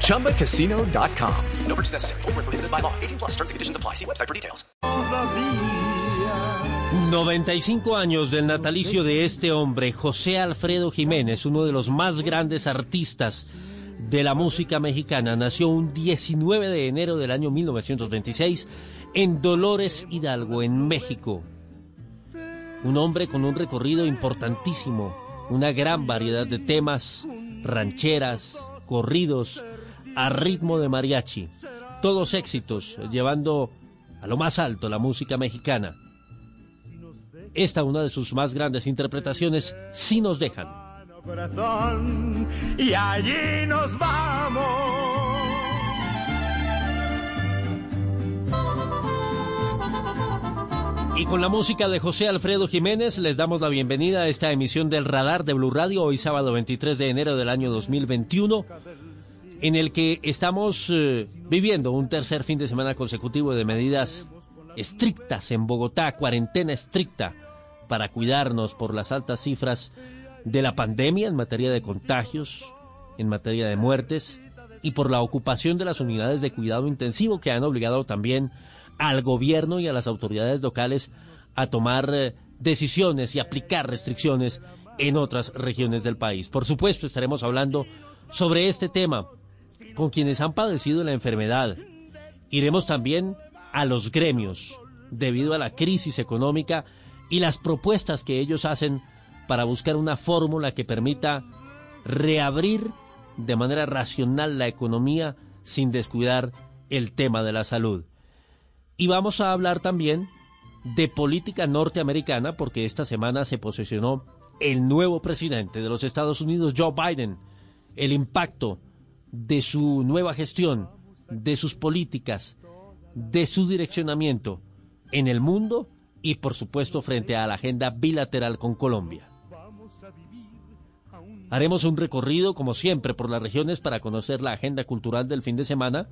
ChumbaCasino.com. No purchase necessary. Full prohibited by law. 18 plus terms and conditions apply. See website for details. 95 años del natalicio de este hombre, José Alfredo Jiménez, uno de los más grandes artistas de la música mexicana. Nació un 19 de enero del año 1926 en Dolores Hidalgo, en México. Un hombre con un recorrido importantísimo, una gran variedad de temas, rancheras, corridos, a ritmo de mariachi. Todos éxitos, llevando a lo más alto la música mexicana. Esta una de sus más grandes interpretaciones, Si nos dejan. y allí nos vamos. Y con la música de José Alfredo Jiménez les damos la bienvenida a esta emisión del Radar de Blue Radio hoy sábado 23 de enero del año 2021 en el que estamos eh, viviendo un tercer fin de semana consecutivo de medidas estrictas en Bogotá, cuarentena estricta para cuidarnos por las altas cifras de la pandemia en materia de contagios, en materia de muertes y por la ocupación de las unidades de cuidado intensivo que han obligado también al gobierno y a las autoridades locales a tomar eh, decisiones y aplicar restricciones en otras regiones del país. Por supuesto, estaremos hablando sobre este tema con quienes han padecido la enfermedad. Iremos también a los gremios debido a la crisis económica y las propuestas que ellos hacen para buscar una fórmula que permita reabrir de manera racional la economía sin descuidar el tema de la salud. Y vamos a hablar también de política norteamericana porque esta semana se posesionó el nuevo presidente de los Estados Unidos, Joe Biden, el impacto de su nueva gestión, de sus políticas, de su direccionamiento en el mundo y por supuesto frente a la agenda bilateral con Colombia. Haremos un recorrido, como siempre, por las regiones para conocer la agenda cultural del fin de semana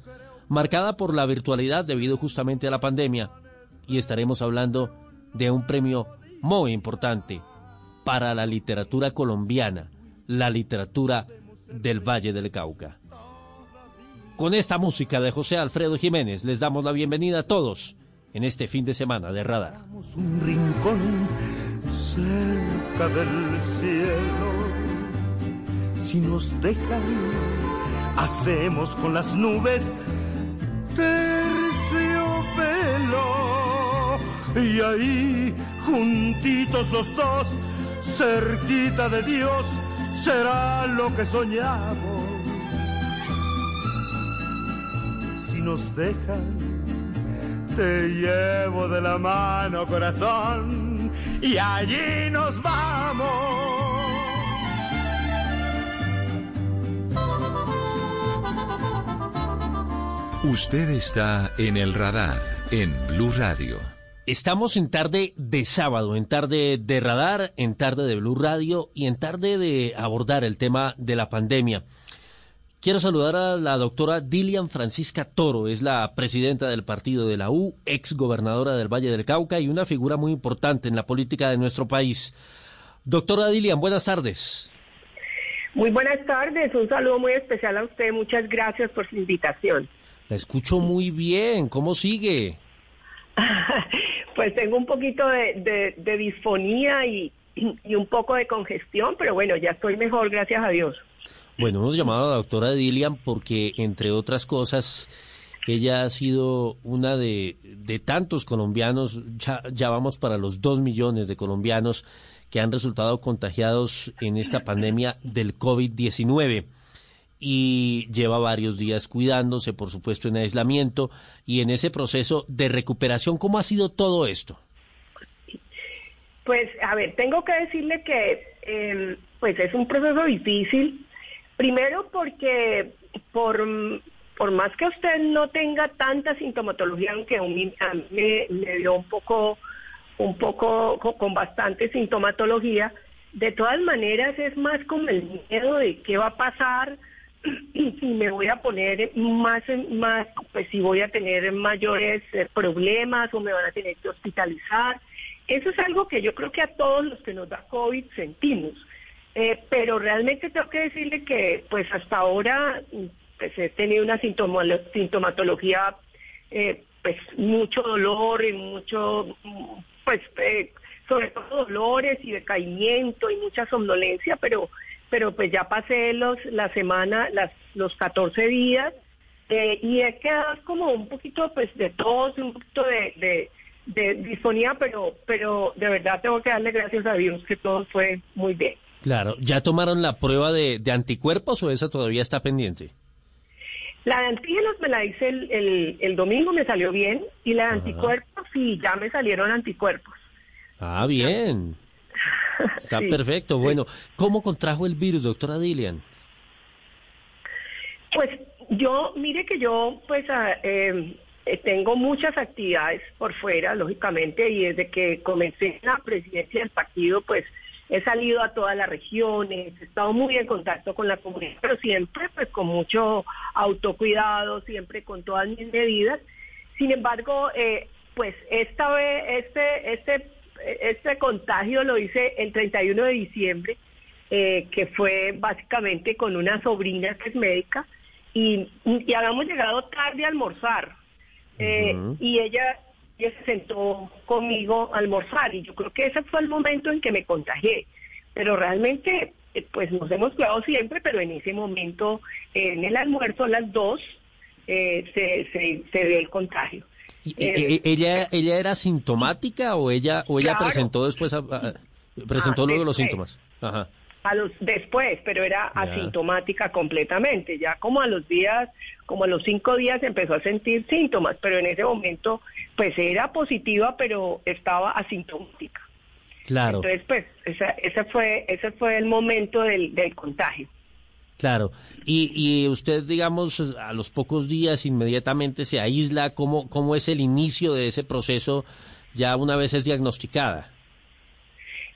marcada por la virtualidad debido justamente a la pandemia, y estaremos hablando de un premio muy importante para la literatura colombiana, la literatura del Valle del Cauca. Con esta música de José Alfredo Jiménez les damos la bienvenida a todos en este fin de semana de Radar. Un rincón cerca del cielo. Si nos dejan, hacemos con las nubes terciopelo. Y ahí, juntitos los dos, cerquita de Dios, será lo que soñamos. Si nos dejan, te llevo de la mano, corazón, y allí nos vamos. Usted está en el radar en Blue Radio. Estamos en tarde de sábado, en tarde de radar, en tarde de Blue Radio y en tarde de abordar el tema de la pandemia. Quiero saludar a la doctora Dilian Francisca Toro, es la presidenta del partido de la U, ex gobernadora del Valle del Cauca y una figura muy importante en la política de nuestro país. Doctora Dilian, buenas tardes. Muy buenas tardes, un saludo muy especial a usted, muchas gracias por su invitación. La escucho muy bien. ¿Cómo sigue? pues tengo un poquito de, disfonía y, un poco de congestión, pero bueno, ya estoy mejor, gracias a Dios. Bueno, hemos llamado a la doctora Dilian porque, entre otras cosas, ella ha sido una de, de tantos colombianos, ya, ya vamos para los dos millones de colombianos que han resultado contagiados en esta pandemia del COVID-19 y lleva varios días cuidándose, por supuesto, en aislamiento y en ese proceso de recuperación. ¿Cómo ha sido todo esto? Pues, a ver, tengo que decirle que pues es un proceso difícil. Primero porque por por más que usted no tenga tanta sintomatología, aunque a mí, me, me dio un poco, un poco co- con, bastante sintomatología, de todas maneras es más como el miedo de qué va a pasar si me voy a poner más, más pues si voy a tener mayores eh, problemas o me van a tener que hospitalizar. Eso es algo que yo creo que a todos los que nos da COVID sentimos. Eh, pero realmente tengo que decirle que pues hasta ahora pues he tenido una sintomatología eh, pues mucho dolor y mucho pues eh, sobre todo dolores y decaimiento y mucha somnolencia pero pero pues ya pasé los la semana las los 14 días eh, y he quedado como un poquito pues de tos un poquito de, de de disfonía pero pero de verdad tengo que darle gracias a Dios que todo fue muy bien Claro, ¿ya tomaron la prueba de, de anticuerpos o esa todavía está pendiente? La de antígenos me la hice el, el, el domingo, me salió bien, y la de Ajá. anticuerpos, sí, ya me salieron anticuerpos. Ah, bien. Está Sí. perfecto. Bueno, ¿cómo contrajo el virus, doctora Dilian? Pues yo, mire que yo, pues, ah, eh, eh, tengo muchas actividades por fuera, lógicamente, y desde que comencé la presidencia del partido, pues, he salido a todas las regiones, he estado muy en contacto con la comunidad, pero siempre, pues, con mucho autocuidado, siempre con todas mis medidas. Sin embargo, eh, pues, esta vez, este, este, este contagio lo hice el 31 de diciembre, eh, que fue básicamente con una sobrina que es médica, y, y habíamos llegado tarde a almorzar. Eh. Y ella, ella se sentó conmigo a almorzar, y yo creo que ese fue el momento en que me contagié. Pero realmente, eh, pues nos hemos cuidado siempre, pero en ese momento, en el almuerzo a las dos, se, se, se ve el contagio. ¿Y- Eh, ¿Ella, ella era sintomática o ella, o ella Claro. presentó después, a- a- presentó Ah, luego los después. síntomas? Ajá. a los después, pero era Ya. asintomática completamente. Ya como a los días, como a los cinco días empezó a sentir síntomas, pero en ese momento pues era positiva, pero estaba asintomática. Claro, Entonces pues esa, ese fue ese fue el momento del, del contagio. Claro. Y, y usted, digamos, a los pocos días inmediatamente se aísla. ¿Cómo, ¿Cómo es el inicio de ese proceso ya una vez es diagnosticada?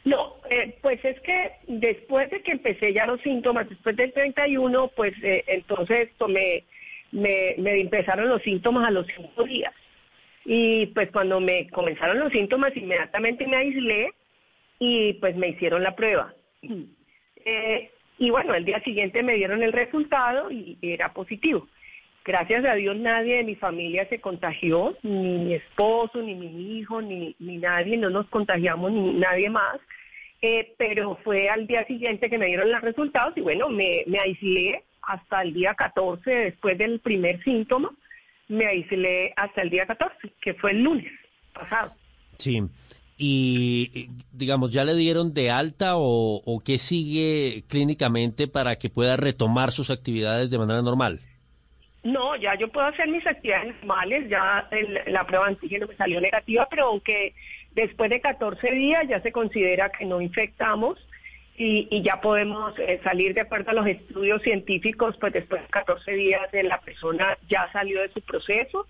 No, eh, pues es que después de que empecé ya los síntomas, después del 31, pues eh, entonces me, me empezaron los síntomas a los cinco días. Y pues cuando me comenzaron los síntomas, inmediatamente me aislé y pues me hicieron la prueba. Eh, y bueno, el día siguiente me dieron el resultado y era positivo. Gracias a Dios nadie de mi familia se contagió, ni mi esposo, ni mi hijo, ni, ni nadie, no nos contagiamos, ni nadie más. Eh, pero fue al día siguiente que me dieron los resultados y bueno, me, me aislé hasta el día 14, después del primer síntoma, me aislé hasta el día 14, que fue el lunes pasado. Sí. Y, digamos, ¿ya le dieron de alta o, o qué sigue clínicamente para que pueda retomar sus actividades de manera normal? No, ya yo puedo hacer mis actividades normales, ya el- la prueba de antígeno me salió negativa, pero aunque después de 14 días ya se considera que no infectamos y, y ya podemos eh, salir de acuerdo a los estudios científicos, pues después de 14 días eh, la persona ya salió de su proceso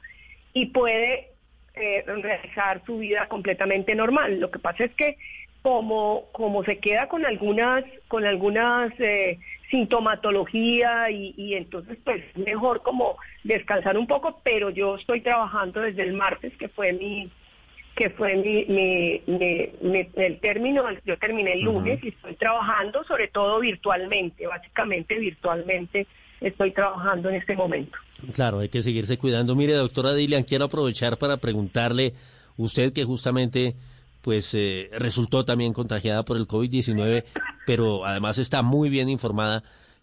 y puede eh, realizar su vida completamente normal. Lo que pasa es que como, como se queda con algunas, con algunas eh, sintomatología y, y entonces pues mejor como descansar un poco, pero yo estoy trabajando desde el martes, que fue mi que fue mi, mi, mi- mi- el término, yo terminé el lunes y estoy trabajando sobre todo virtualmente, básicamente virtualmente estoy trabajando en este momento. Claro, hay que seguirse cuidando. Mire, doctora Dilian, quiero aprovechar para preguntarle, usted que justamente pues eh, resultó también contagiada por el COVID-19, pero además está muy bien informada,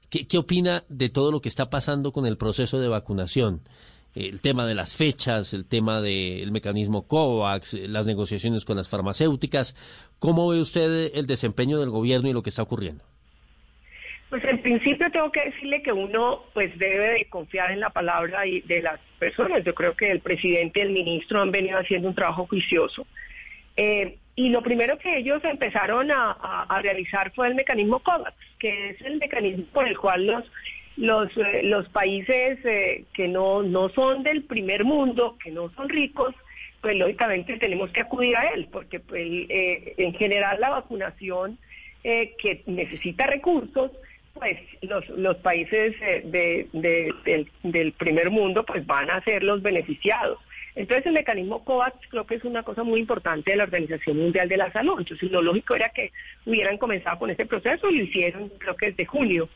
¿qué, opina de todo lo que está pasando con el proceso de vacunación? El tema de las fechas, el tema del mecanismo COVAX, las negociaciones con las farmacéuticas. ¿Cómo ve usted el desempeño del gobierno y lo que está ocurriendo? Pues en principio tengo que decirle que uno pues debe de confiar en la palabra y de las personas. Yo creo que el presidente y el ministro han venido haciendo un trabajo juicioso. Eh, y lo primero que ellos empezaron a, a- realizar fue el mecanismo COVAX, que es el mecanismo por el cual los los, eh, los países eh, que no, no son del primer mundo, que no son ricos, pues lógicamente tenemos que acudir a él, porque pues, en general la vacunación que necesita recursos, pues los, los países de, del, del primer mundo pues van a ser los beneficiados. Entonces el mecanismo COVAX creo que es una cosa muy importante de la Organización Mundial de la Salud. Entonces lo lógico era que hubieran comenzado con este proceso y lo hicieron creo que desde julio.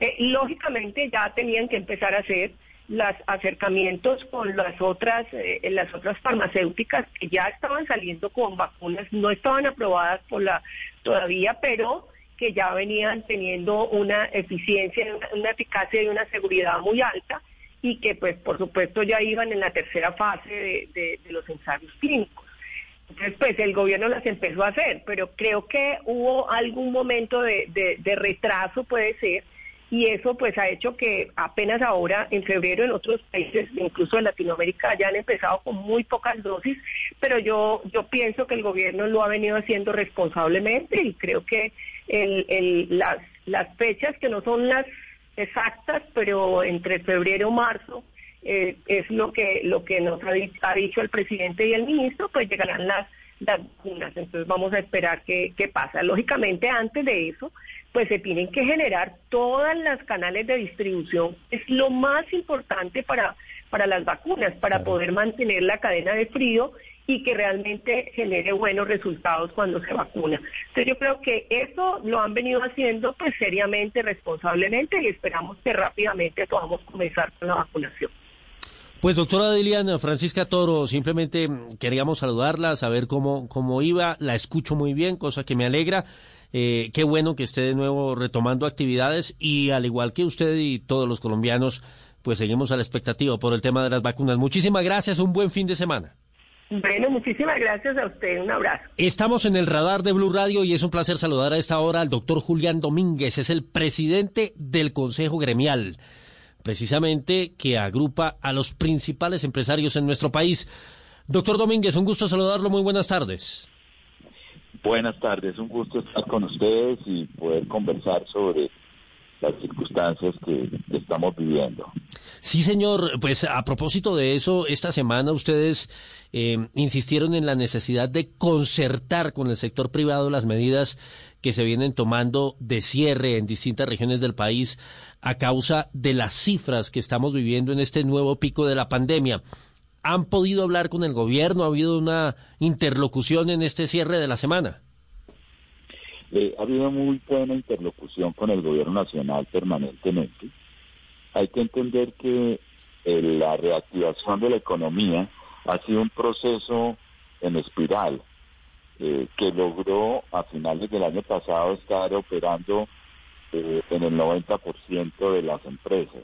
Eh, lógicamente ya tenían que empezar a hacer los acercamientos con las otras eh, las otras farmacéuticas que ya estaban saliendo con vacunas, no estaban aprobadas por la todavía, pero que ya venían teniendo una eficiencia, una eficacia y una seguridad muy alta y que pues por supuesto ya iban en la tercera fase de, los ensayos clínicos. Entonces pues el gobierno las empezó a hacer, pero creo que hubo algún momento de, retraso puede ser y eso pues ha hecho que apenas ahora en febrero en otros países, incluso en Latinoamérica, ya han empezado con muy pocas dosis, pero yo yo pienso que el gobierno lo ha venido haciendo responsablemente y creo que el, el, las, las fechas que no son las exactas, pero entre febrero y marzo eh, es lo que lo que nos ha, dicho el presidente y el ministro, pues llegarán las, las vacunas. Entonces vamos a esperar qué, qué pasa. Lógicamente antes de eso, pues se tienen que generar todas las canales de distribución. Es lo más importante para, para las vacunas, para poder mantener la cadena de frío y que realmente genere buenos resultados cuando se vacuna. Entonces yo creo que eso lo han venido haciendo pues seriamente, responsablemente y esperamos que rápidamente podamos comenzar con la vacunación. Pues doctora Diliana Francisca Toro, simplemente queríamos saludarla, saber cómo, cómo iba, la escucho muy bien, cosa que me alegra. Eh, qué bueno que esté de nuevo retomando actividades y al igual que usted y todos los colombianos, pues seguimos a la expectativa por el tema de las vacunas. Muchísimas gracias, un buen fin de semana. Bueno, muchísimas gracias a usted. Un abrazo. Estamos en el radar de Blue Radio y es un placer saludar a esta hora al doctor Julián Domínguez. Es el presidente del Consejo Gremial, precisamente que agrupa a los principales empresarios en nuestro país. Doctor Domínguez, un gusto saludarlo. Muy buenas tardes. Buenas tardes. Un gusto estar con ustedes y poder conversar sobre las circunstancias que, estamos viviendo. Sí, señor. Pues a propósito de eso, esta semana ustedes eh, insistieron en la necesidad de concertar con el sector privado las medidas que se vienen tomando de cierre en distintas regiones del país a causa de las cifras que estamos viviendo en este nuevo pico de la pandemia. ¿Han podido hablar con el gobierno? ¿Ha habido una interlocución en este cierre de la semana? Ha habido muy buena interlocución con el gobierno nacional permanentemente. Hay que entender que eh, la reactivación de la economía ha sido un proceso en espiral eh, que logró a finales del año pasado estar operando eh, en el 90% de las empresas.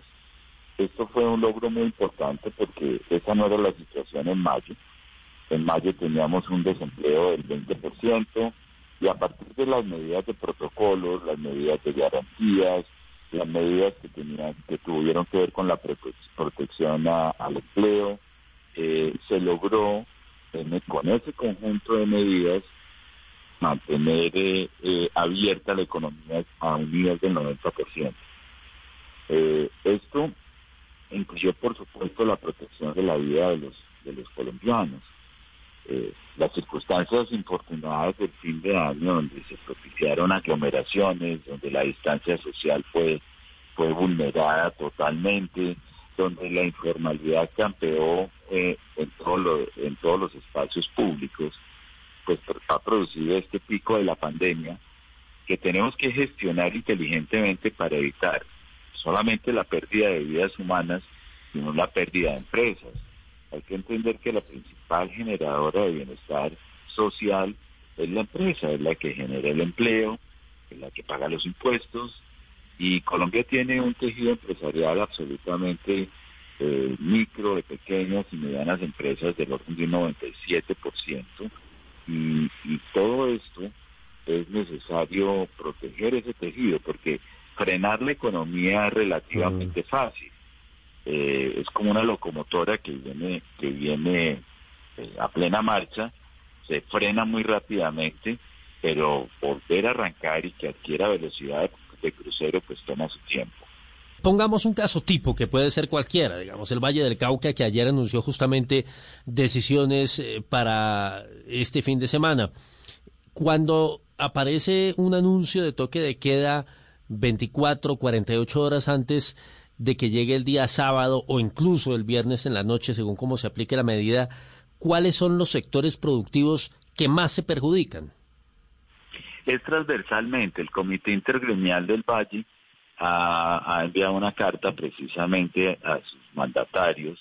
Esto fue un logro muy importante porque esa no era la situación en mayo. En mayo teníamos un desempleo del 20%, y a partir de las medidas de protocolos, las medidas de garantías, las medidas que tenían, que tuvieron que ver con la protección al empleo, eh, se logró con ese conjunto de medidas mantener eh, eh, abierta la economía a un nivel del 90%. esto incluyó, por supuesto, la protección de la vida de los, de los colombianos. Eh, las circunstancias infortunadas del fin de año, donde se propiciaron aglomeraciones, donde la distancia social fue, fue vulnerada totalmente, donde la informalidad campeó eh, en, todo en todos los espacios públicos, pues ha producido este pico de la pandemia que tenemos que gestionar inteligentemente para evitar solamente la pérdida de vidas humanas, sino la pérdida de empresas hay que entender que la principal generadora de bienestar social es la empresa, es la que genera el empleo, es la que paga los impuestos y Colombia tiene un tejido empresarial absolutamente eh, micro, de pequeñas y medianas empresas del orden de un 97% y, y todo esto es necesario proteger ese tejido porque frenar la economía es relativamente fácil eh, es como una locomotora que viene, que viene eh, a plena marcha, se frena muy rápidamente, pero volver a arrancar y que adquiera velocidad de crucero pues toma su tiempo. Pongamos un caso tipo que puede ser cualquiera, digamos el Valle del Cauca que ayer anunció justamente decisiones eh, para este fin de semana. Cuando aparece un anuncio de toque de queda 24, 48 horas antes de que llegue el día sábado o incluso el viernes en la noche, según cómo se aplique la medida, ¿cuáles son los sectores productivos que más se perjudican? Es transversalmente. El Comité Intergremial del Valle ha, enviado una carta precisamente a sus mandatarios,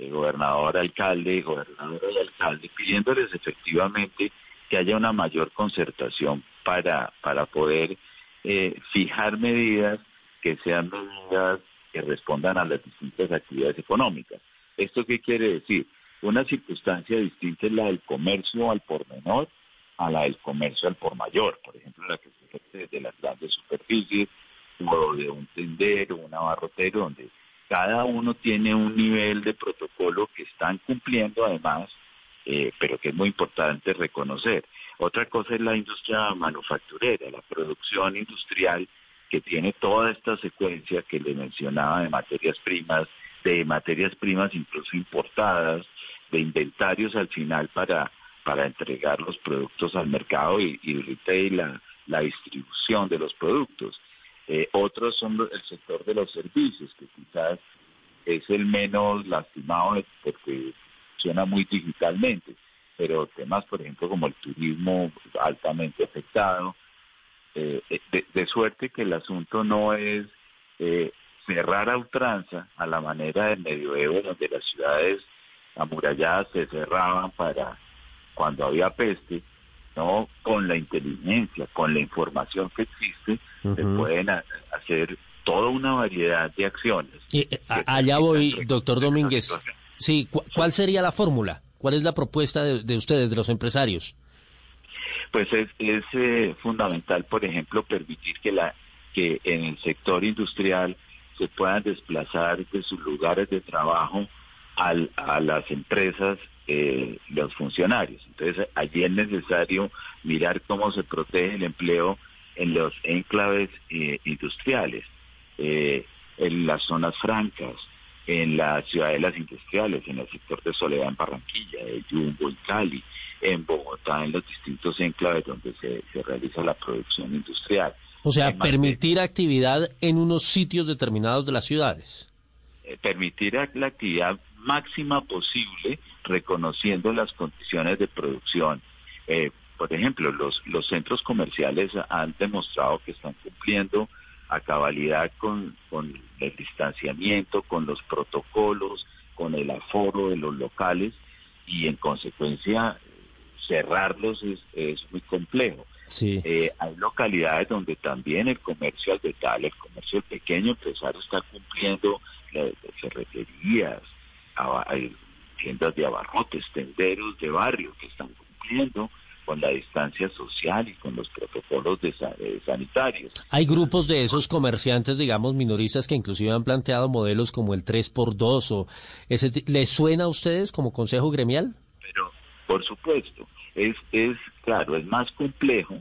el gobernador, alcalde, gobernador y alcalde, pidiéndoles efectivamente que haya una mayor concertación para, para poder eh, fijar medidas que sean medidas que respondan a las distintas actividades económicas. ¿Esto qué quiere decir? Una circunstancia distinta es la del comercio al por menor a la del comercio al por mayor, por ejemplo, la que se ejerce desde las grandes superficies o de un tendero, un abarrotero, donde cada uno tiene un nivel de protocolo que están cumpliendo además, eh, pero que es muy importante reconocer. Otra cosa es la industria manufacturera, la producción industrial que tiene toda esta secuencia que le mencionaba de materias primas, de materias primas incluso importadas, de inventarios al final para, para entregar los productos al mercado y, y retail, la, la distribución de los productos. Eh, otros son el sector de los servicios, que quizás es el menos lastimado porque funciona muy digitalmente, pero temas, por ejemplo, como el turismo altamente afectado, eh, de, suerte que el asunto no es eh, cerrar a ultranza a la manera del medioevo, donde las ciudades amuralladas se cerraban para cuando había peste, no con la inteligencia, con la información que existe, se pueden hacer toda una variedad de acciones. Y, eh, allá voy, doctor Domínguez. Sí, ¿cuál sería la fórmula? ¿Cuál es la propuesta de, ustedes, de los empresarios? Pues es, es eh, fundamental, por ejemplo, permitir que la que en el sector industrial se puedan desplazar de sus lugares de trabajo al, a las empresas eh, los funcionarios. Entonces, allí es necesario mirar cómo se protege el empleo en los enclaves eh, industriales, eh, en las zonas francas, en las ciudadelas industriales, en el sector de Soledad en Barranquilla, de Yumbo en Cali, en Bogotá, en los distintos enclaves donde se, realiza la producción industrial. O sea, permitir actividad en unos sitios determinados de las ciudades. permitir la actividad máxima posible, reconociendo las condiciones de producción. Eh, por ejemplo, los, los centros comerciales han demostrado que están cumpliendo a cabalidad con, con el distanciamiento, con los protocolos, con el aforo de los locales y en consecuencia cerrarlos es, es muy complejo. Sí. Eh, hay localidades donde también el comercio al detalle, el comercio pequeño empresario está cumpliendo las ferreterías, tiendas de abarrotes, tenderos de barrio que están cumpliendo con la distancia social y con los protocolos de, sanitarios. Hay grupos de esos comerciantes, digamos, minoristas que inclusive han planteado modelos como el 3x2 o ese ¿les suena a ustedes como consejo gremial? Pero por supuesto, es es claro, es más complejo,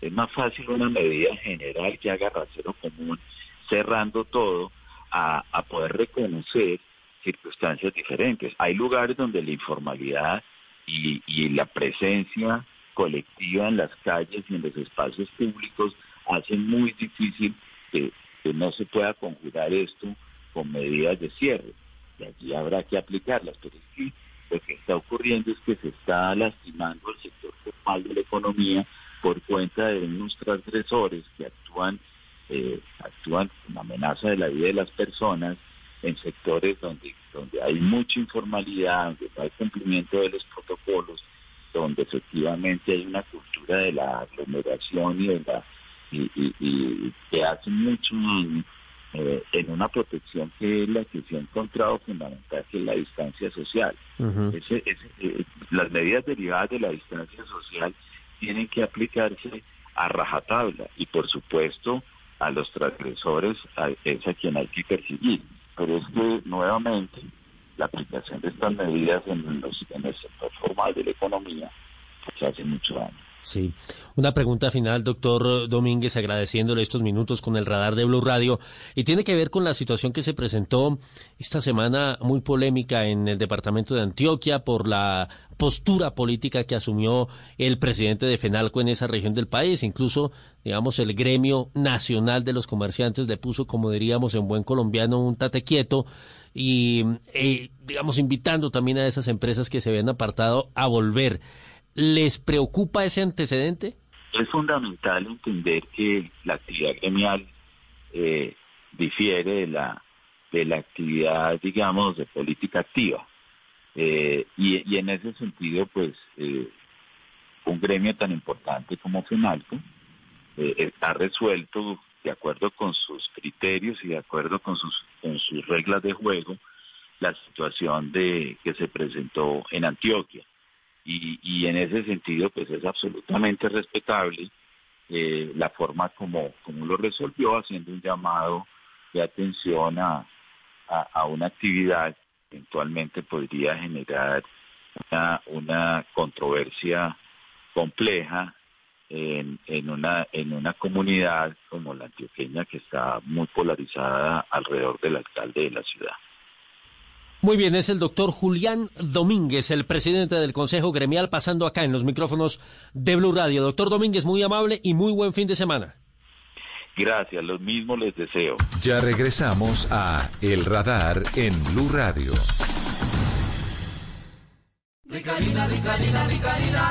es más fácil una medida general que haga rasero común cerrando todo a, a poder reconocer circunstancias diferentes. Hay lugares donde la informalidad y, la presencia colectiva en las calles y en los espacios públicos hacen muy difícil que, no se pueda conjurar esto con medidas de cierre. Y allí habrá que aplicarlas, pero sí lo que está ocurriendo es que se está lastimando el sector formal de la economía por cuenta de unos transgresores que actúan, eh, actúan con amenaza de la vida de las personas en sectores donde, donde hay mucha informalidad, donde no hay cumplimiento de los protocolos, donde efectivamente hay una cultura de la aglomeración y de la y, que hace mucho daño eh, en una protección que es la que se ha encontrado fundamental, que es la distancia social. Eh, las medidas derivadas de la distancia social tienen que aplicarse a rajatabla y por supuesto a los transgresores es a quien hay que perseguir pero es que nuevamente la aplicación de estas medidas en, el sector formal de la economía se hace mucho daño. Sí. Una pregunta final, doctor Domínguez, agradeciéndole estos minutos con el radar de Blue Radio, y tiene que ver con la situación que se presentó esta semana muy polémica en el departamento de Antioquia por la postura política que asumió el presidente de FENALCO en esa región del país. Incluso, digamos, el gremio nacional de los comerciantes le puso, como diríamos en buen colombiano, un tate quieto y, eh, digamos, invitando también a esas empresas que se habían apartado a volver. ¿Les preocupa ese antecedente? Es fundamental entender que la actividad gremial eh, difiere de la, de la actividad, digamos, de política activa. Eh, y, en ese sentido, pues, eh, un gremio tan importante como FENALCO está resuelto de acuerdo con sus criterios y de acuerdo con sus, reglas de juego la situación de que se presentó en Antioquia. Y, en ese sentido pues es absolutamente respetable eh, la forma como, como lo resolvió haciendo un llamado de atención a, a, una actividad que eventualmente podría generar una, una controversia compleja en, en, una, en una comunidad como la antioqueña que está muy polarizada alrededor del alcalde de la ciudad. Muy bien, es el doctor Julián Domínguez, el presidente del Consejo Gremial, pasando acá en los micrófonos de Blue Radio. Doctor Domínguez, muy amable y muy buen fin de semana. Gracias, lo mismo les deseo. Ya regresamos a El Radar en Blue Radio. Ricarina, Ricarina, Ricarina,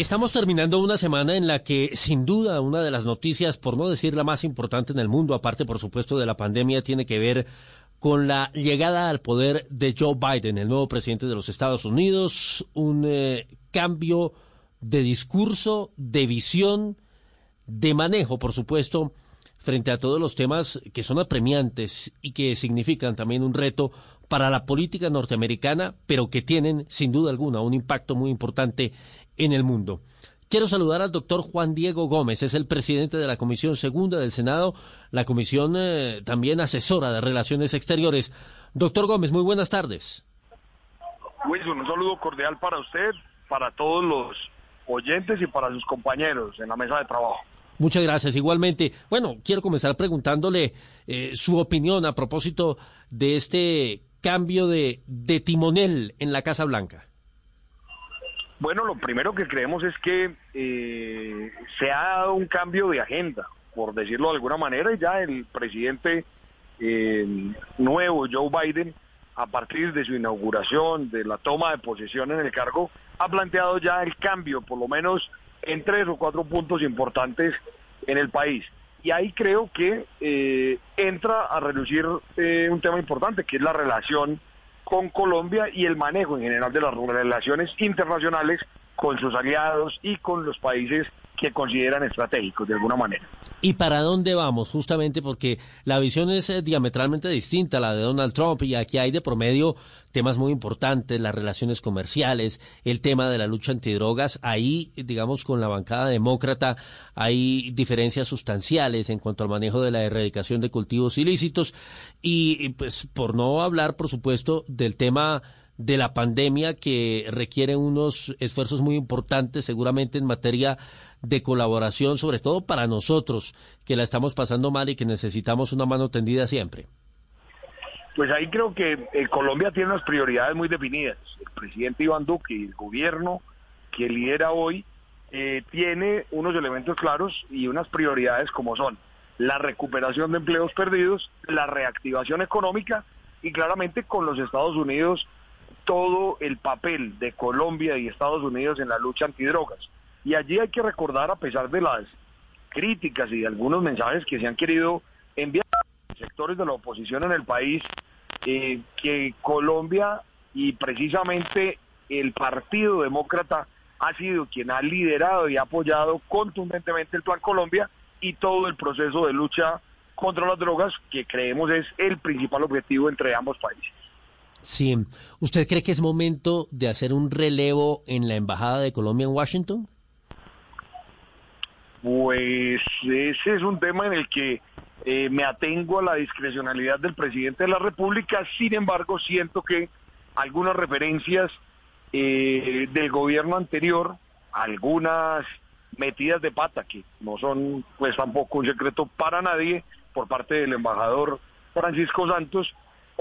Estamos terminando una semana en la que, sin duda, una de las noticias, por no decir la más importante en el mundo, aparte, por supuesto, de la pandemia, tiene que ver con la llegada al poder de Joe Biden, el nuevo presidente de los Estados Unidos, un eh, cambio de discurso, de visión, de manejo, por supuesto, frente a todos los temas que son apremiantes y que significan también un reto para la política norteamericana, pero que tienen, sin duda alguna, un impacto muy importante en el mundo. Quiero saludar al doctor Juan Diego Gómez, es el presidente de la Comisión Segunda del Senado, la Comisión eh, también asesora de Relaciones Exteriores. Doctor Gómez, muy buenas tardes. Wilson, un saludo cordial para usted, para todos los oyentes y para sus compañeros en la mesa de trabajo. Muchas gracias. Igualmente, bueno, quiero comenzar preguntándole eh, su opinión a propósito de este cambio de, de timonel en la Casa Blanca? Bueno, lo primero que creemos es que eh, se ha dado un cambio de agenda, por decirlo de alguna manera, y ya el presidente eh, nuevo, Joe Biden, a partir de su inauguración, de la toma de posesión en el cargo, ha planteado ya el cambio, por lo menos en tres o cuatro puntos importantes en el país. Y ahí creo que eh, entra a reducir eh, un tema importante, que es la relación con Colombia y el manejo en general de las relaciones internacionales con sus aliados y con los países que consideran estratégicos de alguna manera. ¿Y para dónde vamos? Justamente porque la visión es eh, diametralmente distinta a la de Donald Trump y aquí hay de promedio temas muy importantes, las relaciones comerciales, el tema de la lucha antidrogas. Ahí, digamos, con la bancada demócrata hay diferencias sustanciales en cuanto al manejo de la erradicación de cultivos ilícitos y, pues, por no hablar, por supuesto, del tema de la pandemia que requiere unos esfuerzos muy importantes seguramente en materia de colaboración, sobre todo para nosotros que la estamos pasando mal y que necesitamos una mano tendida siempre? Pues ahí creo que eh, Colombia tiene unas prioridades muy definidas. El presidente Iván Duque y el gobierno que lidera hoy eh, tiene unos elementos claros y unas prioridades como son la recuperación de empleos perdidos, la reactivación económica y claramente con los Estados Unidos todo el papel de Colombia y Estados Unidos en la lucha antidrogas. Y allí hay que recordar, a pesar de las críticas y de algunos mensajes que se han querido enviar a sectores de la oposición en el país, eh, que Colombia y precisamente el Partido Demócrata ha sido quien ha liderado y apoyado contundentemente el Plan Colombia y todo el proceso de lucha contra las drogas, que creemos es el principal objetivo entre ambos países. Sí. ¿Usted cree que es momento de hacer un relevo en la Embajada de Colombia en Washington? Pues ese es un tema en el que eh, me atengo a la discrecionalidad del presidente de la República, sin embargo siento que algunas referencias eh, del gobierno anterior, algunas metidas de pata que no son pues tampoco un secreto para nadie por parte del embajador Francisco Santos,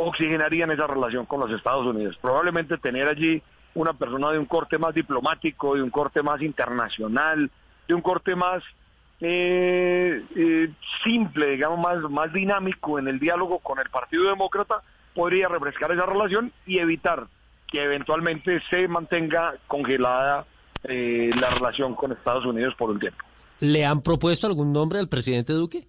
oxigenarían esa relación con los Estados Unidos. Probablemente tener allí una persona de un corte más diplomático, de un corte más internacional, de un corte más eh, eh, simple, digamos, más, más dinámico en el diálogo con el Partido Demócrata, podría refrescar esa relación y evitar que eventualmente se mantenga congelada eh, la relación con Estados Unidos por un tiempo. ¿Le han propuesto algún nombre al presidente Duque?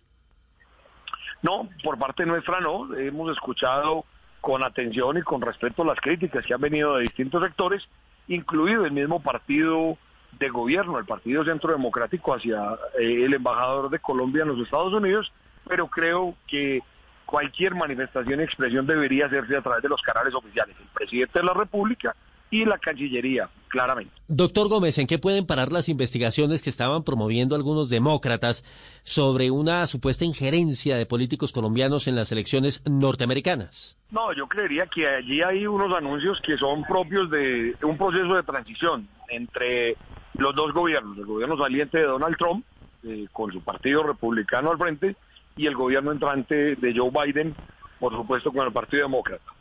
No, por parte nuestra no. Hemos escuchado con atención y con respeto las críticas que han venido de distintos sectores, incluido el mismo partido de gobierno, el Partido Centro Democrático, hacia eh, el embajador de Colombia en los Estados Unidos, pero creo que cualquier manifestación y expresión debería hacerse a través de los canales oficiales, el presidente de la República y la Cancillería, claramente. Doctor Gómez, ¿en qué pueden parar las investigaciones que estaban promoviendo algunos demócratas sobre una supuesta injerencia de políticos colombianos en las elecciones norteamericanas? No, yo creería que allí hay unos anuncios que son propios de un proceso de transición entre los dos gobiernos, el gobierno saliente de Donald Trump, eh, con su partido republicano al frente, y el gobierno entrante de Joe Biden, por supuesto, con el Partido Demócrata.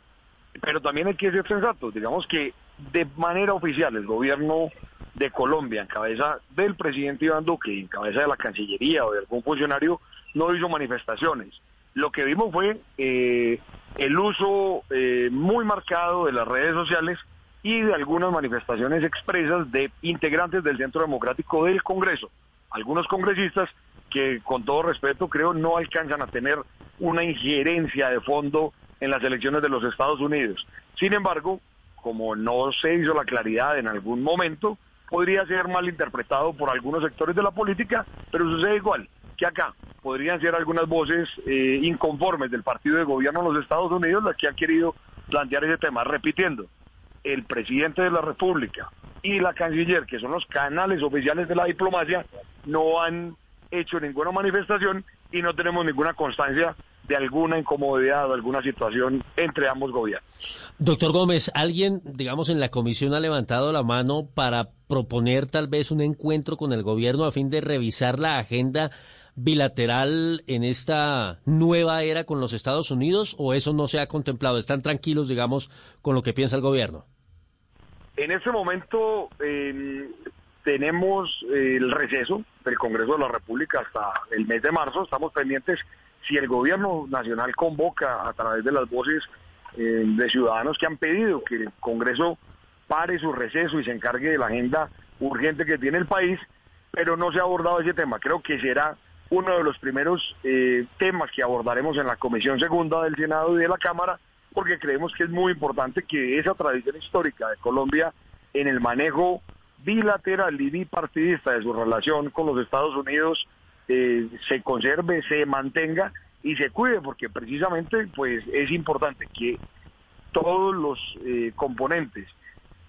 Pero también hay que ser sensatos, digamos que de manera oficial el gobierno de Colombia, en cabeza del presidente Iván Duque en cabeza de la Cancillería o de algún funcionario, no hizo manifestaciones. Lo que vimos fue eh, el uso eh, muy marcado de las redes sociales y de algunas manifestaciones expresas de integrantes del Centro Democrático del Congreso, algunos congresistas que con todo respeto creo no alcanzan a tener una injerencia de fondo en las elecciones de los Estados Unidos. Sin embargo, como no se hizo la claridad en algún momento, podría ser mal interpretado por algunos sectores de la política, pero sucede igual que acá. Podrían ser algunas voces eh, inconformes del partido de gobierno en los Estados Unidos las que han querido plantear ese tema, repitiendo, el presidente de la República y la canciller, que son los canales oficiales de la diplomacia, no han hecho ninguna manifestación y no tenemos ninguna constancia de alguna incomodidad o alguna situación entre ambos gobiernos. Doctor Gómez, ¿alguien, digamos, en la comisión ha levantado la mano para proponer tal vez un encuentro con el gobierno a fin de revisar la agenda bilateral en esta nueva era con los Estados Unidos o eso no se ha contemplado? ¿Están tranquilos, digamos, con lo que piensa el gobierno? En este momento tenemos eh, el receso del Congreso de la República hasta el mes de marzo. Estamos pendientes si el gobierno nacional convoca a través de las voces eh, de ciudadanos que han pedido que el Congreso pare su receso y se encargue de la agenda urgente que tiene el país, pero no se ha abordado ese tema. Creo que será uno de los primeros eh, temas que abordaremos en la Comisión Segunda del Senado y de la Cámara, porque creemos que es muy importante que esa tradición histórica de Colombia en el manejo bilateral y bipartidista de su relación con los Estados Unidos eh, se conserve, se mantenga y se cuide, porque precisamente pues es importante que todos los eh, componentes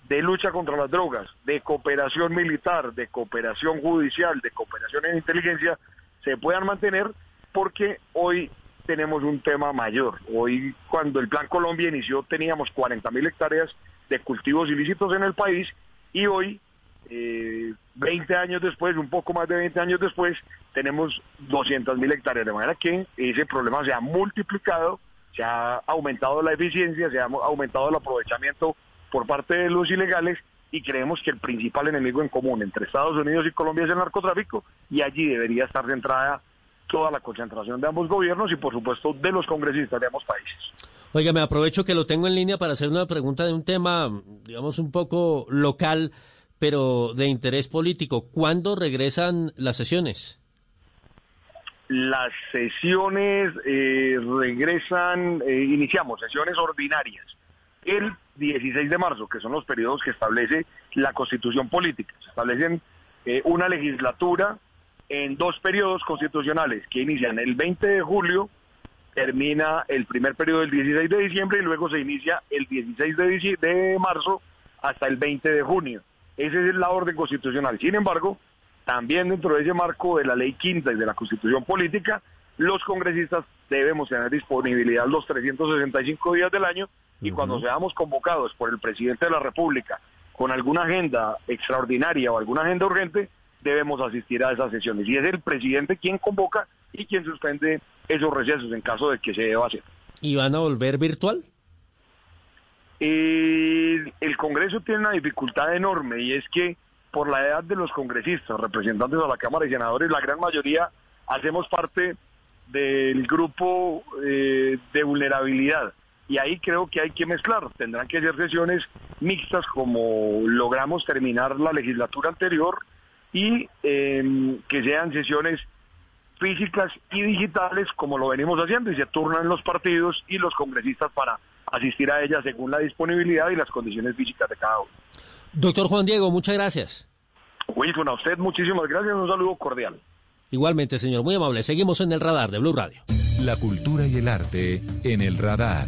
de lucha contra las drogas, de cooperación militar, de cooperación judicial, de cooperación en inteligencia, se puedan mantener porque hoy tenemos un tema mayor. Hoy, cuando el Plan Colombia inició, teníamos 40 mil hectáreas de cultivos ilícitos en el país y hoy, eh, 20 años después, un poco más de 20 años después, tenemos 200 mil hectáreas. De manera que ese problema se ha multiplicado, se ha aumentado la eficiencia, se ha aumentado el aprovechamiento por parte de los ilegales y creemos que el principal enemigo en común entre Estados Unidos y Colombia es el narcotráfico y allí debería estar centrada toda la concentración de ambos gobiernos y por supuesto de los congresistas de ambos países. Oiga, me aprovecho que lo tengo en línea para hacer una pregunta de un tema, digamos, un poco local, pero de interés político. ¿Cuándo regresan las sesiones? Las sesiones eh, regresan, eh, iniciamos sesiones ordinarias el 16 de marzo, que son los periodos que establece la constitución política. Se establecen eh, una legislatura en dos periodos constitucionales que inician el 20 de julio, termina el primer periodo del 16 de diciembre y luego se inicia el 16 de, de marzo hasta el 20 de junio. Esa es la orden constitucional. Sin embargo, también dentro de ese marco de la ley quinta y de la constitución política, los congresistas debemos tener disponibilidad los 365 días del año y cuando seamos convocados por el presidente de la República con alguna agenda extraordinaria o alguna agenda urgente, debemos asistir a esas sesiones. Y es el presidente quien convoca y quien suspende esos recesos en caso de que se deba hacer. ¿Y van a volver virtual? El, el Congreso tiene una dificultad enorme y es que por la edad de los congresistas, representantes de la Cámara y senadores, la gran mayoría hacemos parte del grupo eh, de vulnerabilidad. Y ahí creo que hay que mezclar. Tendrán que ser sesiones mixtas como logramos terminar la legislatura anterior y eh, que sean sesiones físicas y digitales como lo venimos haciendo y se turnan los partidos y los congresistas para asistir a ellas según la disponibilidad y las condiciones físicas de cada uno. Doctor Juan Diego, muchas gracias. Wilson, a usted muchísimas gracias, un saludo cordial. Igualmente, señor, muy amable. Seguimos en el radar de Blue Radio. La cultura y el arte en el radar.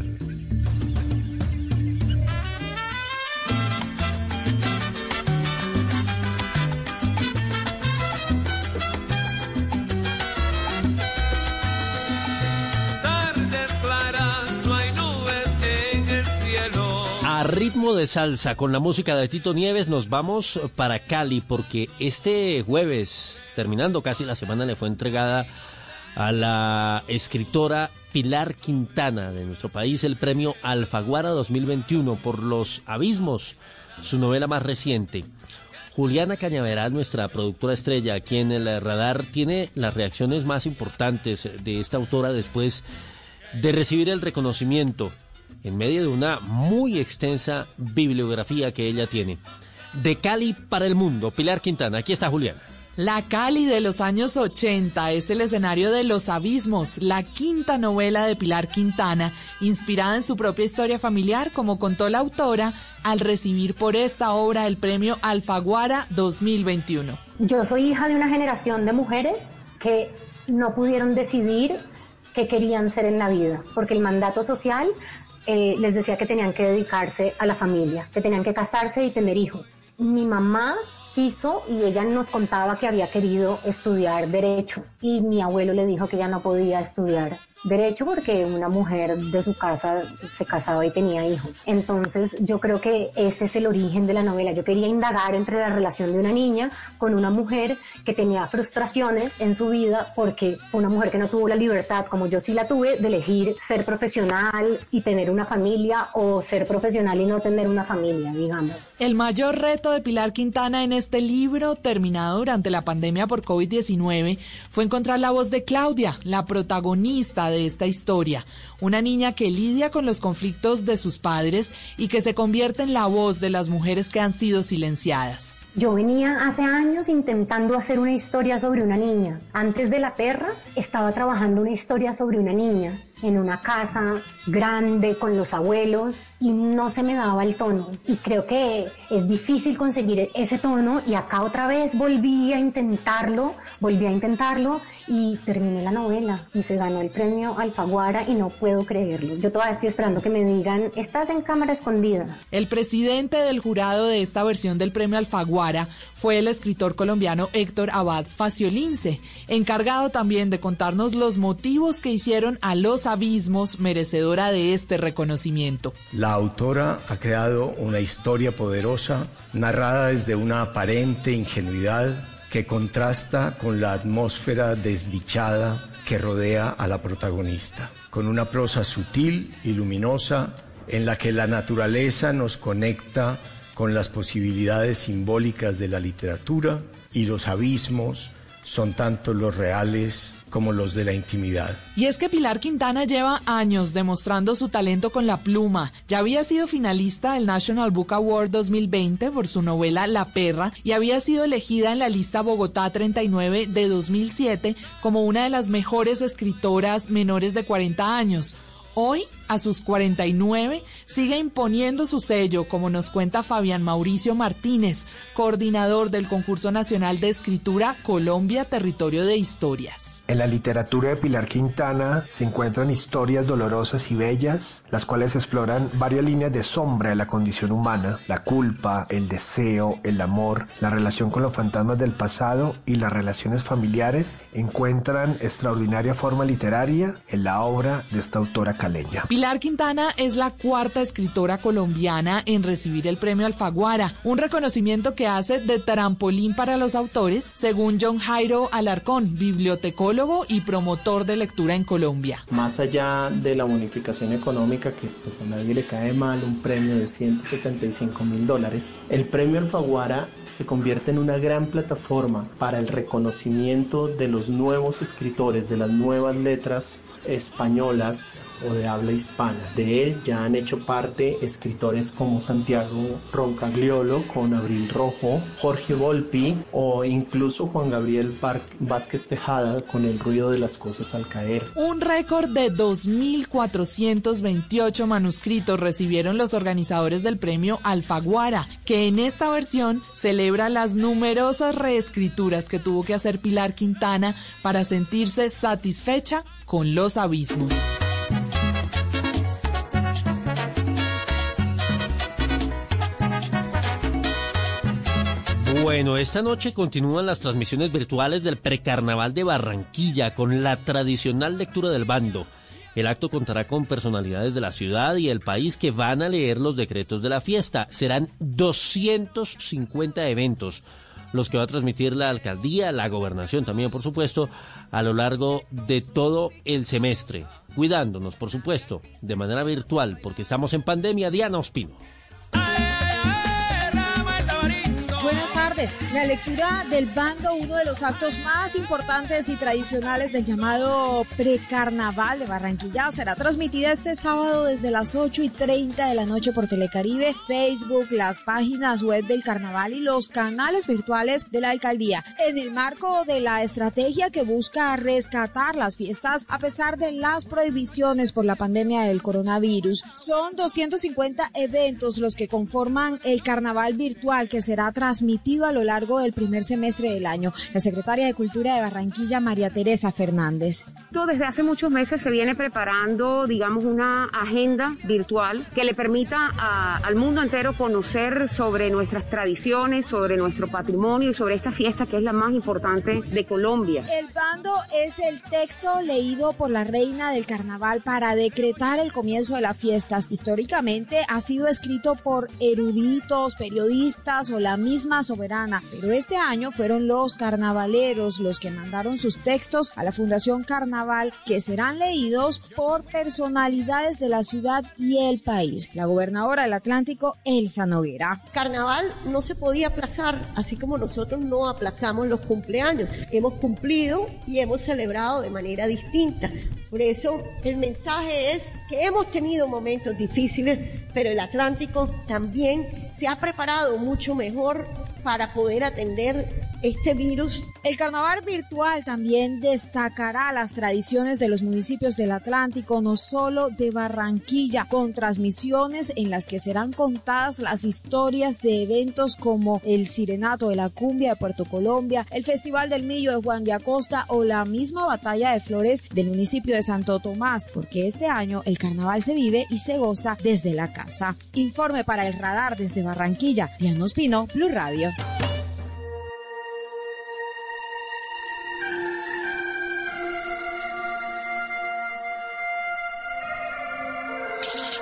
De salsa, con la música de Tito Nieves, nos vamos para Cali porque este jueves, terminando casi la semana, le fue entregada a la escritora Pilar Quintana de nuestro país el premio Alfaguara 2021 por Los Abismos, su novela más reciente. Juliana Cañaveral, nuestra productora estrella aquí en el radar, tiene las reacciones más importantes de esta autora después de recibir el reconocimiento en medio de una muy extensa bibliografía que ella tiene. De Cali para el mundo, Pilar Quintana, aquí está Juliana. La Cali de los años 80 es el escenario de Los Abismos, la quinta novela de Pilar Quintana, inspirada en su propia historia familiar, como contó la autora, al recibir por esta obra el premio Alfaguara 2021. Yo soy hija de una generación de mujeres que no pudieron decidir qué querían ser en la vida, porque el mandato social eh, les decía que tenían que dedicarse a la familia, que tenían que casarse y tener hijos. Mi mamá quiso y ella nos contaba que había querido estudiar derecho y mi abuelo le dijo que ya no podía estudiar derecho porque una mujer de su casa se casaba y tenía hijos. Entonces yo creo que ese es el origen de la novela. Yo quería indagar entre la relación de una niña con una mujer que tenía frustraciones en su vida porque fue una mujer que no tuvo la libertad, como yo sí la tuve, de elegir ser profesional y tener una familia o ser profesional y no tener una familia, digamos. El mayor reto de Pilar Quintana en este libro, terminado durante la pandemia por COVID-19, fue encontrar la voz de Claudia, la protagonista de esta historia, una niña que lidia con los conflictos de sus padres y que se convierte en la voz de las mujeres que han sido silenciadas. Yo venía hace años intentando hacer una historia sobre una niña. Antes de La Perra estaba trabajando una historia sobre una niña en una casa grande con los abuelos y no se me daba el tono. Y creo que es difícil conseguir ese tono y acá otra vez volví a intentarlo, volví a intentarlo y terminé la novela y se ganó el premio Alfaguara y no puedo creerlo. Yo todavía estoy esperando que me digan, estás en cámara escondida. El presidente del jurado de esta versión del premio Alfaguara fue el escritor colombiano Héctor Abad Faciolince, encargado también de contarnos los motivos que hicieron a Los Abismos merecedora de este reconocimiento. La autora ha creado una historia poderosa, narrada desde una aparente ingenuidad que contrasta con la atmósfera desdichada que rodea a la protagonista, con una prosa sutil y luminosa en la que la naturaleza nos conecta con las posibilidades simbólicas de la literatura y los abismos son tanto los reales como los de la intimidad. Y es que Pilar Quintana lleva años demostrando su talento con la pluma. Ya había sido finalista del National Book Award 2020 por su novela La Perra y había sido elegida en la lista Bogotá 39 de 2007 como una de las mejores escritoras menores de 40 años. Hoy a sus 49 sigue imponiendo su sello, como nos cuenta Fabián Mauricio Martínez, coordinador del Concurso Nacional de Escritura Colombia Territorio de Historias. En la literatura de Pilar Quintana se encuentran historias dolorosas y bellas, las cuales exploran varias líneas de sombra de la condición humana, la culpa, el deseo, el amor, la relación con los fantasmas del pasado y las relaciones familiares encuentran extraordinaria forma literaria en la obra de esta autora caleña. Pilar Quintana es la cuarta escritora colombiana en recibir el premio Alfaguara, un reconocimiento que hace de trampolín para los autores, según John Jairo Alarcón, bibliotecólogo y promotor de lectura en Colombia. Más allá de la bonificación económica, que pues a nadie le cae mal, un premio de 175 mil dólares, el premio Alfaguara se convierte en una gran plataforma para el reconocimiento de los nuevos escritores, de las nuevas letras españolas o de habla hispana. De él ya han hecho parte escritores como Santiago Roncagliolo con Abril Rojo, Jorge Volpi o incluso Juan Gabriel Vázquez Tejada con El ruido de las cosas al caer. Un récord de 2.428 manuscritos recibieron los organizadores del premio Alfaguara, que en esta versión celebra las numerosas reescrituras que tuvo que hacer Pilar Quintana para sentirse satisfecha con los abismos. Bueno, esta noche continúan las transmisiones virtuales del Precarnaval de Barranquilla con la tradicional lectura del bando. El acto contará con personalidades de la ciudad y el país que van a leer los decretos de la fiesta. Serán 250 eventos los que va a transmitir la alcaldía, la gobernación también, por supuesto, a lo largo de todo el semestre. Cuidándonos, por supuesto, de manera virtual, porque estamos en pandemia. Diana Ospino. La lectura del bando, uno de los actos más importantes y tradicionales del llamado precarnaval de Barranquilla, será transmitida este sábado desde las 8 y 30 de la noche por Telecaribe, Facebook, las páginas web del carnaval y los canales virtuales de la alcaldía. En el marco de la estrategia que busca rescatar las fiestas a pesar de las prohibiciones por la pandemia del coronavirus, son 250 eventos los que conforman el carnaval virtual que será transmitido a lo largo del primer semestre del año. La secretaria de Cultura de Barranquilla, María Teresa Fernández. Desde hace muchos meses se viene preparando, digamos, una agenda virtual que le permita al mundo entero conocer sobre nuestras tradiciones, sobre nuestro patrimonio y sobre esta fiesta que es la más importante de Colombia. El bando es el texto leído por la reina del carnaval para decretar el comienzo de las fiestas. Históricamente ha sido escrito por eruditos, periodistas o la misma soberana pero este año fueron los carnavaleros los que mandaron sus textos a la Fundación Carnaval que serán leídos por personalidades de la ciudad y el país. La gobernadora del Atlántico, Elsa Noguera. Carnaval no se podía aplazar, así como nosotros no aplazamos los cumpleaños. Hemos cumplido y hemos celebrado de manera distinta. Por eso el mensaje es que hemos tenido momentos difíciles, pero el Atlántico también se ha preparado mucho mejor para poder atender este virus. El carnaval virtual también destacará las tradiciones de los municipios del Atlántico, no solo de Barranquilla, con transmisiones en las que serán contadas las historias de eventos como el Sirenato de la Cumbia de Puerto Colombia, el Festival del Millo de Juan de Acosta o la misma Batalla de Flores del municipio de Santo Tomás, porque este año el carnaval se vive y se goza desde la casa. Informe para el radar desde Barranquilla, Diana Pino, Blue Radio.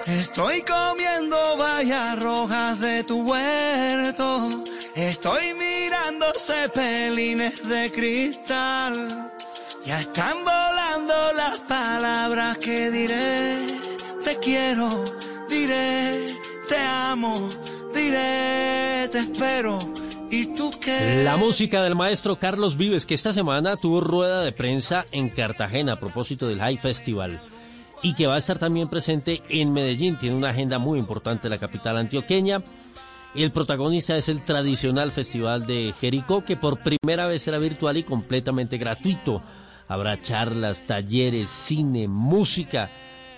Estoy comiendo vallas rojas de tu huerto. Estoy mirando cepelines de cristal. Ya están volando las palabras que diré. Te quiero, diré, te amo, diré, te espero. La música del maestro Carlos Vives, que esta semana tuvo rueda de prensa en Cartagena a propósito del High Festival y que va a estar también presente en Medellín. Tiene una agenda muy importante la capital antioqueña. El protagonista es el tradicional Festival de Jericó, que por primera vez será virtual y completamente gratuito. Habrá charlas, talleres, cine, música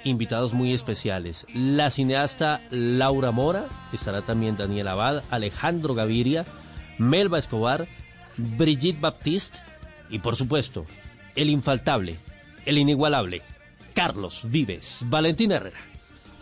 invitados muy especiales. La cineasta Laura Mora, estará también Daniel Abad, Alejandro Gaviria, Melba Escobar, Brigitte Baptiste y por supuesto, el infaltable, el inigualable, Carlos Vives, Valentín Herrera.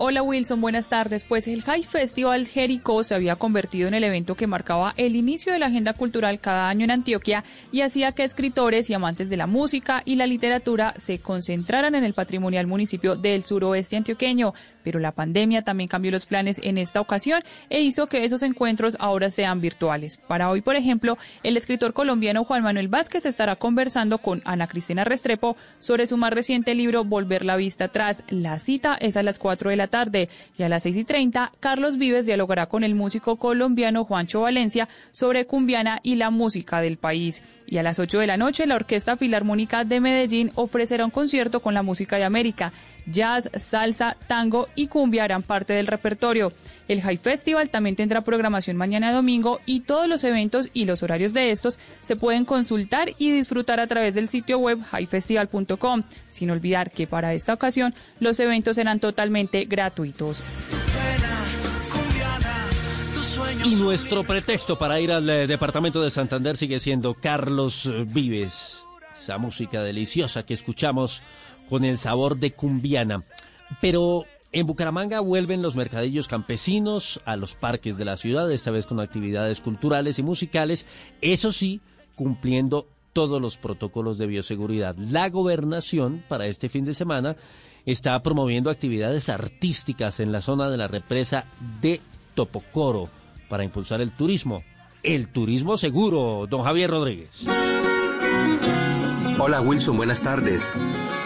Hola Wilson, buenas tardes. Pues el High Festival Jericó se había convertido en el evento que marcaba el inicio de la agenda cultural cada año en Antioquia y hacía que escritores y amantes de la música y la literatura se concentraran en el patrimonial municipio del suroeste antioqueño. Pero la pandemia también cambió los planes en esta ocasión e hizo que esos encuentros ahora sean virtuales. Para hoy, por ejemplo, el escritor colombiano Juan Manuel Vázquez estará conversando con Ana Cristina Restrepo sobre su más reciente libro Volver la vista atrás. La cita es a las 4 de la tarde y a las 6 y 30 Carlos Vives dialogará con el músico colombiano Juancho Valencia sobre cumbiana y la música del país. Y a las 8 de la noche la Orquesta Filarmónica de Medellín ofrecerá un concierto con la música de América. Jazz, salsa, tango y cumbia harán parte del repertorio. El High Festival también tendrá programación mañana domingo y todos los eventos y los horarios de estos se pueden consultar y disfrutar a través del sitio web highfestival.com, sin olvidar que para esta ocasión los eventos serán totalmente gratuitos. Y nuestro pretexto para ir al eh, departamento de Santander sigue siendo Carlos Vives. Esa música deliciosa que escuchamos con el sabor de cumbiana. Pero en Bucaramanga vuelven los mercadillos campesinos a los parques de la ciudad, esta vez con actividades culturales y musicales, eso sí, cumpliendo todos los protocolos de bioseguridad. La gobernación para este fin de semana está promoviendo actividades artísticas en la zona de la represa de Topocoro para impulsar el turismo. El turismo seguro, don Javier Rodríguez. Hola Wilson, buenas tardes.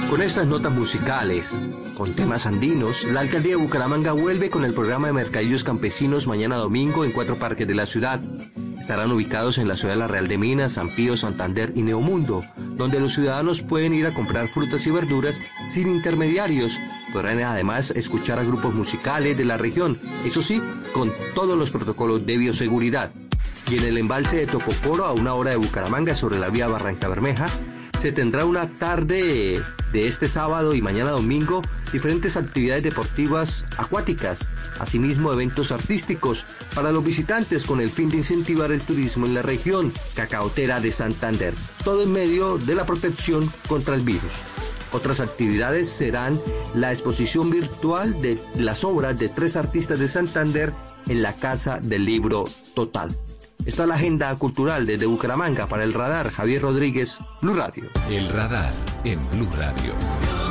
Con estas notas musicales, con temas andinos, la alcaldía de Bucaramanga vuelve con el programa de mercadillos campesinos mañana domingo en cuatro parques de la ciudad. Estarán ubicados en la ciudad de La Real de Minas, San Pío, Santander y Neomundo, donde los ciudadanos pueden ir a comprar frutas y verduras sin intermediarios. Podrán además escuchar a grupos musicales de la región, eso sí, con todos los protocolos de bioseguridad. Y en el embalse de Topocoro, a una hora de Bucaramanga, sobre la vía Barranca Bermeja, se tendrá una tarde de este sábado y mañana domingo diferentes actividades deportivas acuáticas, asimismo eventos artísticos para los visitantes con el fin de incentivar el turismo en la región cacaotera de Santander, todo en medio de la protección contra el virus. Otras actividades serán la exposición virtual de las obras de tres artistas de Santander en la Casa del Libro Total. Está la agenda cultural desde Bucaramanga para el radar Javier Rodríguez, Blue Radio. El radar en Blue Radio.